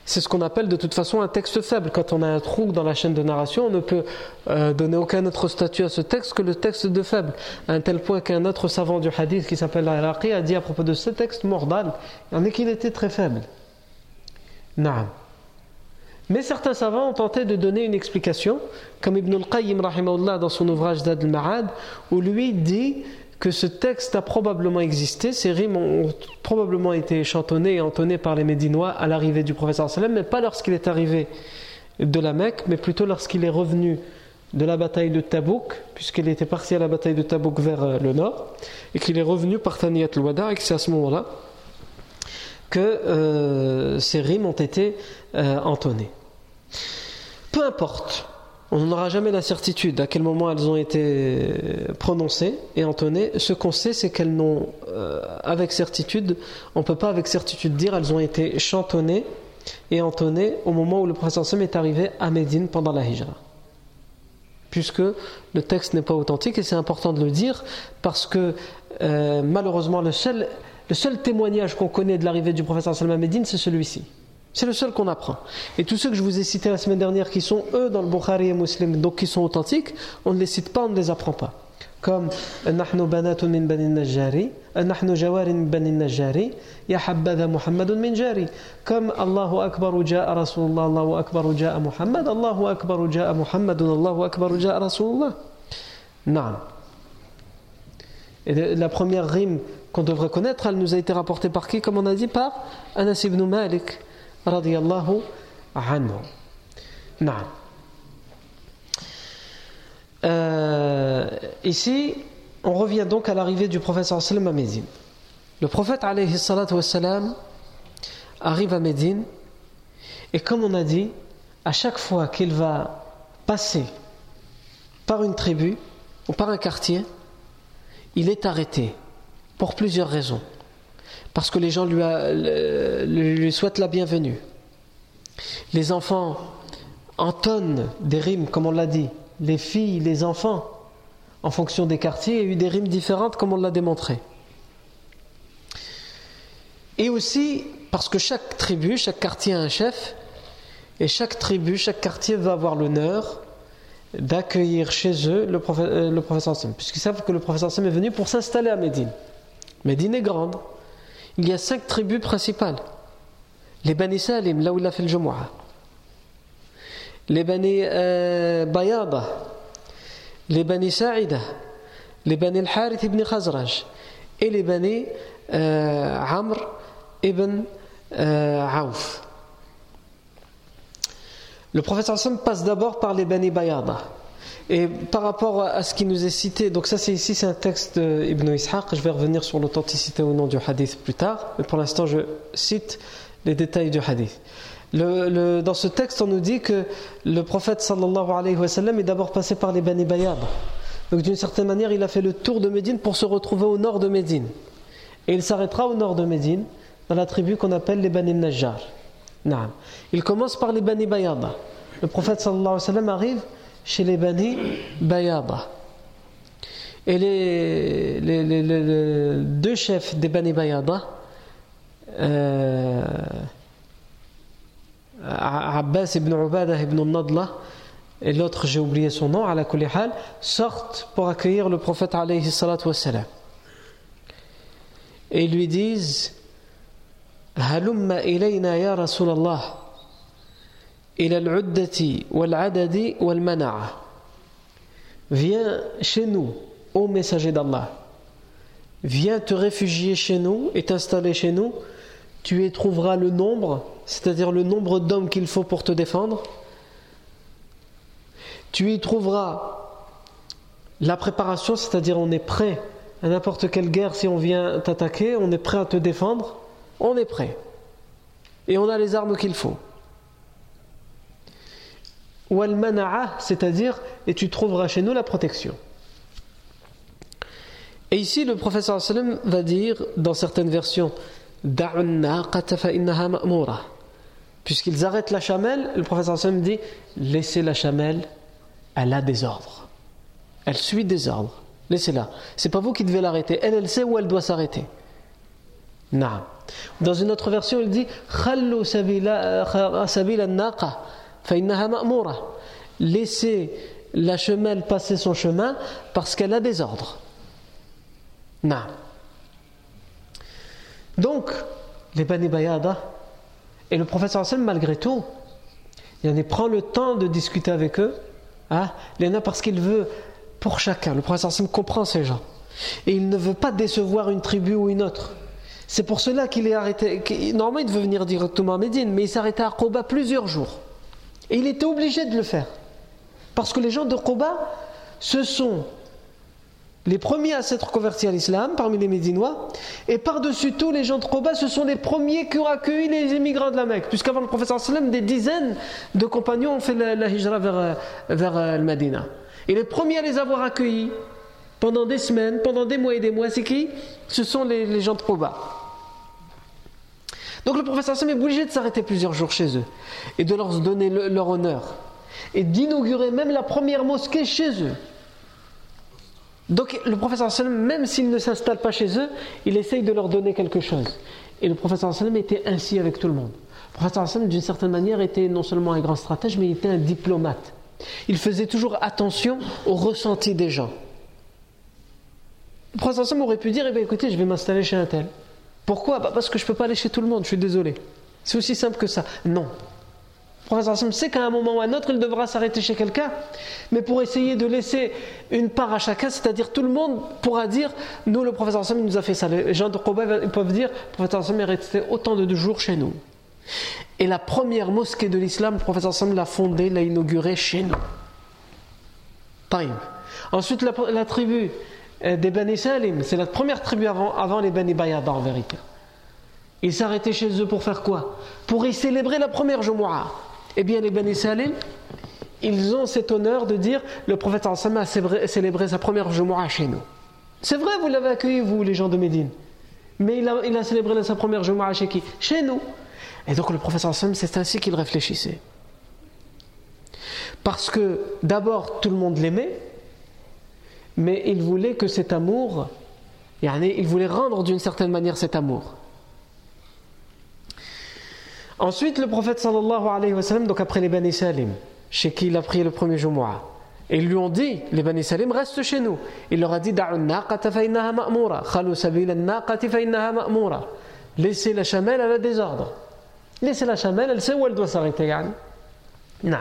C'est ce qu'on appelle de toute façon un texte faible. Quand on a un trou dans la chaîne de narration, on ne peut euh, donner aucun autre statut à ce texte que le texte de faible. À un tel point qu'un autre savant du hadith qui s'appelle Al-Iraqi a dit à propos de ce texte mordal, il en est qu'il était très faible. Naam. Mais certains savants ont tenté de donner une explication, comme Ibn al-Qayyim dans son ouvrage Zad al-Ma'ad, où lui dit que ce texte a probablement existé, ces rimes ont probablement été chantonnées et entonnées par les Médinois à l'arrivée du professeur sallam, mais pas lorsqu'il est arrivé de la Mecque, mais plutôt lorsqu'il est revenu de la bataille de Tabouk, puisqu'il était parti à la bataille de Tabouk vers euh, le nord, et qu'il est revenu par Taniyat al-Wada, et que c'est à ce moment-là que euh, ces rimes ont été euh, entonnées. Peu importe, on n'aura jamais la certitude à quel moment elles ont été prononcées et entonnées. Ce qu'on sait, c'est qu'elles n'ont, euh, avec certitude, on ne peut pas avec certitude dire elles ont été chantonnées et entonnées au moment où le prophète Sam est arrivé à Médine pendant la Hijra. Puisque le texte n'est pas authentique et c'est important de le dire parce que euh, malheureusement le seul, le seul témoignage qu'on connaît de l'arrivée du prophète Sam à Médine, c'est celui-ci. C'est le seul qu'on apprend. Et tous ceux que je vous ai cités la semaine dernière qui sont eux dans le Bukhari et Muslim, donc qui sont authentiques, on ne les cite pas, on ne les apprend pas. Comme Nahnu banatun min bani najari, Nahnu jawarin min bani najari, Ya habbada Muhammadun min jari. Comme Allahu akbar ja'a Rasulullah, Allahu akbar ja'a Muhammad, Allahu akbar ja'a Muhammadun, Allahu akbar ja'a Rasulullah. Non. Et la première rime qu'on devrait connaître, elle nous a été rapportée par qui Comme on a dit, par Anas ibn Malik Euh, ici, on revient donc à l'arrivée du prophète à Médine. Le prophète alayhi wassalam, arrive à Médine et comme on a dit, à chaque fois qu'il va passer par une tribu ou par un quartier, il est arrêté pour plusieurs raisons parce que les gens lui, souhaitent la bienvenue. Les enfants entonnent des rimes, comme on l'a dit. Les filles, les enfants, en fonction des quartiers, eu des rimes différentes, comme on l'a démontré. Et aussi parce que chaque tribu, chaque quartier a un chef, et chaque tribu, chaque quartier va avoir l'honneur d'accueillir chez eux le, euh, professeur Sam, puisqu'ils savent que le professeur Sam est venu pour s'installer à Médine. Médine est grande. Il y a cinq tribus principales. Les Bani Salim, là où il a Jumu'ah. Les Bani euh, Bayada. Les Bani Sa'ida. Les Bani Al-Harith ibn Khazraj. Et les Bani euh, Amr ibn euh. Le professeur Sam passe d'abord par les Bani Bayada. Et par rapport à ce qui nous est cité, donc ça c'est ici c'est un texte d'Ibn Ishaq, je vais revenir sur l'authenticité ou non du hadith plus tard, mais pour l'instant je cite les détails du hadith. dans ce texte on nous dit que le prophète sallallahu alayhi wa sallam est d'abord passé par les Bani Bayad. Donc d'une certaine manière il a fait le tour de Médine pour se retrouver au nord de Médine. Et il s'arrêtera au nord de Médine, dans la tribu qu'on appelle les Bani Najjar. Il commence par les Bani Bayada. Le prophète sallallahu alayhi wa sallam arrive chez les Bani Bayada. Et les, les, deux chefs des Bani Bayada, euh, Abbas ibn Ubadah ibn Nadla, et l'autre j'ai oublié son nom, à la hal, sortent pour accueillir le prophète alayhi salatu wassalam. Et ils lui disent Halumma ilayna ya Rasulallah. Viens chez nous, ô messager d'Allah. Viens te réfugier chez nous et t'installer chez nous. Tu y trouveras le nombre, c'est-à-dire le nombre d'hommes qu'il faut pour te défendre. Tu y trouveras la préparation, c'est-à-dire on est prêt à n'importe quelle guerre si on vient t'attaquer, on est prêt à te défendre, on est prêt. Et on a les armes qu'il faut. Wal mana'a, c'est-à-dire, et tu trouveras chez nous la protection. Et ici, le professeur sallam va dire, dans certaines versions, Puisqu'ils arrêtent la chamelle, le professeur sallam dit Laissez la chamelle, elle a des ordres. Elle suit des ordres. Laissez-la. C'est pas vous qui devez l'arrêter. Elle, elle sait où elle doit s'arrêter. Dans une autre version, il dit Laissez la chamelle passer son chemin parce qu'elle a des ordres. Donc, les Bani Bayada, et le professeur Hassan, malgré tout, il prend le temps de discuter avec eux. Hein, il en a parce qu'il veut pour chacun. Le professeur Hassan comprend ces gens. Et il ne veut pas décevoir une tribu ou une autre. C'est pour cela qu'il est arrêté. Normalement, il devait venir directement à Médine, mais il s'est arrêté à Koba plusieurs jours. Et il était obligé de le faire. Parce que les gens de Koba, ce sont les premiers à s'être convertis à l'islam parmi les Médinois, et par-dessus tout, les gens de Koba, ce sont les premiers qui ont accueilli les immigrants de la Mecque, puisqu'avant le professeur sallam, des dizaines de compagnons ont fait la, vers, vers euh, le. Et les premiers à les avoir accueillis pendant des semaines, pendant des mois et des mois, c'est qui? Ce sont les, gens de Koba. Donc le professeur sallam est obligé de s'arrêter plusieurs jours chez eux, et de leur donner leur honneur, et d'inaugurer même la première mosquée chez eux. Donc le professeur même s'il ne s'installe pas chez eux, il essaye de leur donner quelque chose. Et le professeur était ainsi avec tout le monde. Le professeur d'une certaine manière, était non seulement un grand stratège, mais il était un diplomate. Il faisait toujours attention au ressenti des gens. Le professeur aurait pu dire, eh écoutez, je vais m'installer chez un tel. Pourquoi? Bah, Parce que je ne peux pas aller chez tout le monde, je suis désolé. C'est aussi simple que ça. Non professeur Hassan sait qu'à un moment ou à un autre, il devra s'arrêter chez quelqu'un. Mais pour essayer de laisser une part à chacun, c'est-à-dire tout le monde pourra dire Nous, le professeur Hassan nous a fait ça. Les gens de Koba peuvent dire Le professeur Hassan est resté autant de jours chez nous. Et la première mosquée de l'islam, le professeur Hassan l'a fondée, l'a inaugurée chez nous. Time. Ensuite, la, tribu des Bani Salim, c'est la première tribu avant, avant les Bani Bayada en vérité. Ils s'arrêtaient chez eux pour faire quoi? Pour y célébrer la première Jumu'ah. Eh bien, les Bani Salim, ils ont cet honneur de dire le prophète a célébré sa première Jumu'ah chez nous. C'est vrai, vous l'avez accueilli, vous, les gens de Médine. Mais il a, célébré sa première Jumu'ah chez qui? Chez nous. Et donc, le prophète c'est ainsi qu'il réfléchissait. Parce que d'abord, tout le monde l'aimait, mais il voulait que cet amour, il voulait rendre d'une certaine manière cet amour. Ensuite, le prophète sallallahu alayhi wa sallam, donc après les Bani Salim, chez qui il a prié le premier Jumu'ah, et ils lui ont dit, les Bani Salim, reste chez nous. Il leur a dit, Laissez la chamelle, elle a des ordres. Laissez la chamelle, elle sait où elle doit s'arrêter. Les,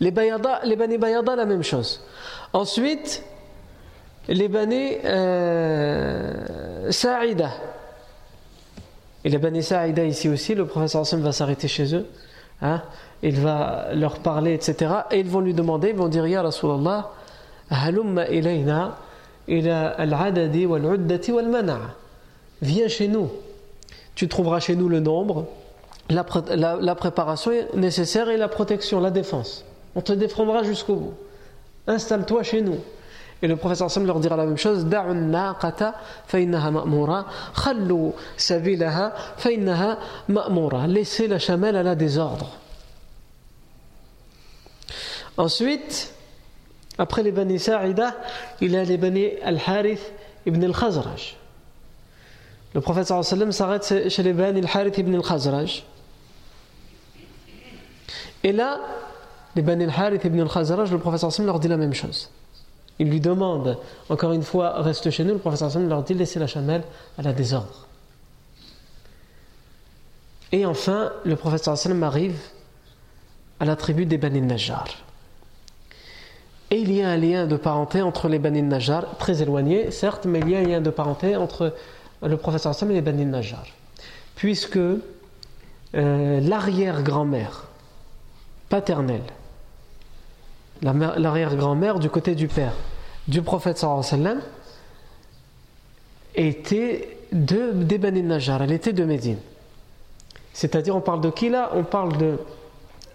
les Bani Bayada, la même chose. Ensuite, les Bani euh, Sa'ida. Et les Bani Sa'ida ici aussi, le professeur Hassan va s'arrêter chez eux. Hein, il va leur parler, etc. Et ils vont lui demander, ils vont dire Ya Rasulallah, halumma ilayna ila al-adadi wal-uddati wal-mana'a. Viens chez nous. Tu trouveras chez nous le nombre, la, la préparation nécessaire et la protection, la défense. On te défendra jusqu'au bout. Installe-toi chez nous. Et le professeur Sam leur dira la même chose Laissez la chamelle à la désordre. Ensuite, après les Bani Sa'ida, il y a les Bani Al-Harith ibn al-Khazraj. Le sallam s'arrête chez les Bani Al-Harith ibn al-Khazraj. Et là, les Bani Al-Harith ibn al-Khazraj, le sallam leur dit la même chose. Il lui demande, encore une fois, reste chez nous. Le professeur Hassan leur dit laissez la chamelle à la désordre. Et enfin, le professeur Hassan arrive à la tribu des Bani Najjar. Et il y a un lien de parenté entre les Bani Najjar, très éloigné, certes, mais il y a un lien de parenté entre le professeur Sam et les Bani Najjar. Puisque euh, l'arrière-grand-mère paternelle, l'arrière-grand-mère du côté du père du prophète sallam était de, des Bani Najjar, elle était de Médine. C'est-à-dire, on parle de qui là? On parle de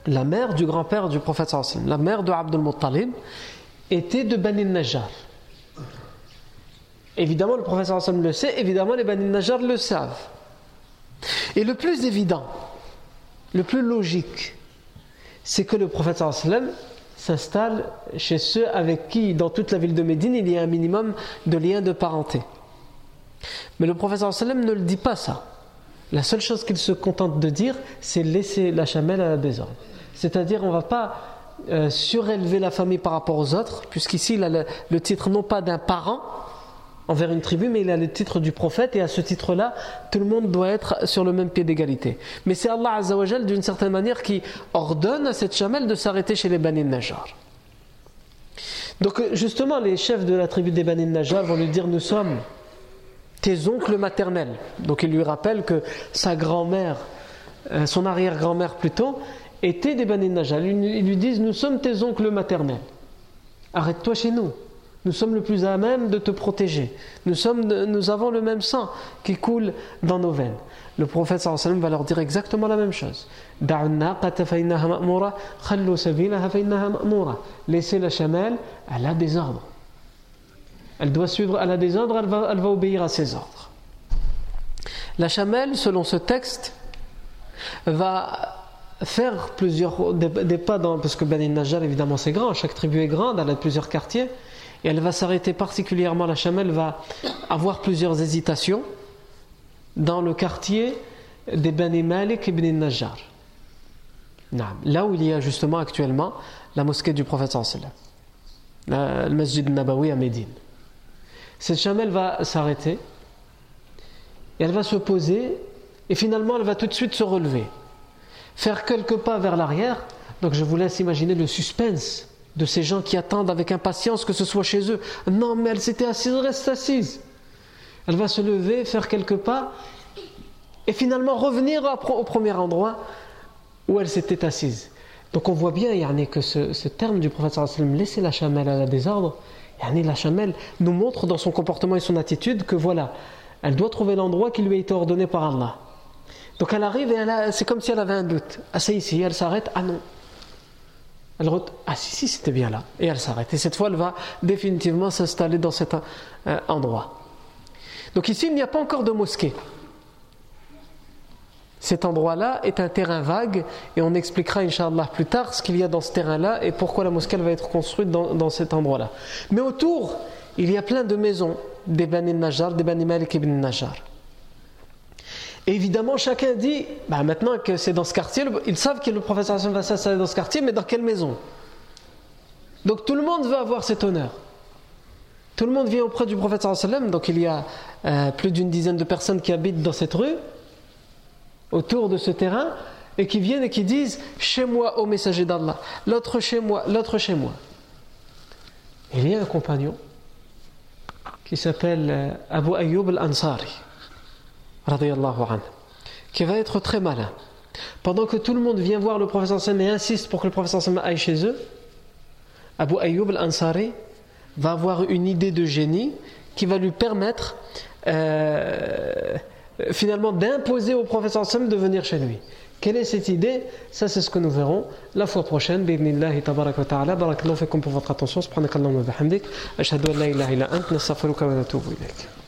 la mère du grand-père du prophète sallam, la mère de Abdul Muttalib, était de Bani Najjar. Évidemment, le prophète le sait, évidemment, les Bani Najjar le savent. Et le plus évident, le plus logique, c'est que le prophète s'installe chez ceux avec qui, dans toute la ville de Médine, il y a un minimum de liens de parenté. Mais le prophète sallam ne le dit pas ça. La seule chose qu'il se contente de dire, c'est laisser la chamelle à la désordre. C'est-à-dire, on ne va pas euh, surélever la famille par rapport aux autres, puisqu'ici, il a le, titre non pas d'un parent envers une tribu, mais il a le titre du prophète, et à ce titre-là, tout le monde doit être sur le même pied d'égalité. Mais c'est Allah Azzawajal, d'une certaine manière, qui ordonne à cette chamelle de s'arrêter chez les Bani Najjar. Donc, justement, les chefs de la tribu des Bani Najjar vont lui dire Nous sommes tes oncles maternels. Donc, il lui rappelle que sa grand-mère, euh, son arrière-grand-mère plutôt, étaient des Bani Najal. Ils lui disent Nous sommes tes oncles maternels. Arrête-toi chez nous. Nous sommes le plus à même de te protéger. Nous, sommes, nous avons le même sang qui coule dans nos veines. Le prophète va leur dire exactement la même chose. Laissez la chamelle, elle a des ordres. Elle doit suivre, elle a des ordres, elle va, obéir à ses ordres. La chamelle, selon ce texte, va faire plusieurs des, pas dans parce que Bani Najjar évidemment c'est grand, chaque tribu est grande, elle a plusieurs quartiers et elle va s'arrêter particulièrement la chamelle va avoir plusieurs hésitations dans le quartier des Bani Malik Bani Najjar. Là où il y a justement actuellement la mosquée du prophète le masjid Nabawi à Médine. Cette chamelle va s'arrêter elle va se poser et finalement elle va tout de suite se relever faire quelques pas vers l'arrière. Donc je vous laisse imaginer le suspense de ces gens qui attendent avec impatience que ce soit chez eux. Non, mais elle s'était assise, reste assise. Elle va se lever, faire quelques pas, et finalement revenir au premier endroit où elle s'était assise. Donc on voit bien Yarni, que ce, terme du prophète sallam, laisser la chamelle à la désordre, Yarni, la chamelle nous montre dans son comportement et son attitude que voilà, elle doit trouver l'endroit qui lui a été ordonné par Allah. Donc elle arrive et c'est comme si elle avait un doute. Ah, c'est ici, elle s'arrête. Ah non. Elle Ah si, si, c'était bien là. Et elle s'arrête. Et cette fois, elle va définitivement s'installer dans cet euh, endroit. Donc ici, il n'y a pas encore de mosquée. Cet endroit-là est un terrain vague et on expliquera, Inch'Allah, plus tard ce qu'il y a dans ce terrain-là et pourquoi la mosquée va être construite dans, cet endroit-là. Mais autour, il y a plein de maisons des Bani Najjar, des Bani Malik ibn Najjar évidemment, chacun dit, bah maintenant que c'est dans ce quartier, ils savent que le professeur va s'installer dans ce quartier, mais dans quelle maison? Donc tout le monde veut avoir cet honneur. Tout le monde vient auprès du prophète donc il y a euh, plus d'une dizaine de personnes qui habitent dans cette rue, autour de ce terrain, et qui viennent et qui disent Chez moi, ô messager d'Allah, l'autre chez moi, l'autre chez moi. Il y a un compagnon qui s'appelle euh, Abu Ayyub al-Ansari qui va être très malin. Pendant que tout le monde vient voir le professeur Sam et insiste pour que le professeur Sam aille chez eux, Abu Ayyub al-Ansari va avoir une idée de génie qui va lui permettre euh, finalement d'imposer au professeur Sam de venir chez lui. Quelle est cette idée? Ça, c'est ce que nous verrons la fois prochaine. Bidnillahi tabarak wa ta'ala. Barakallahu fikum pour votre attention. Subhanakallahu wa bihamdik. Ashhadu an la ilaha illa ant. Nastaghfiruka wa natubu ilayk.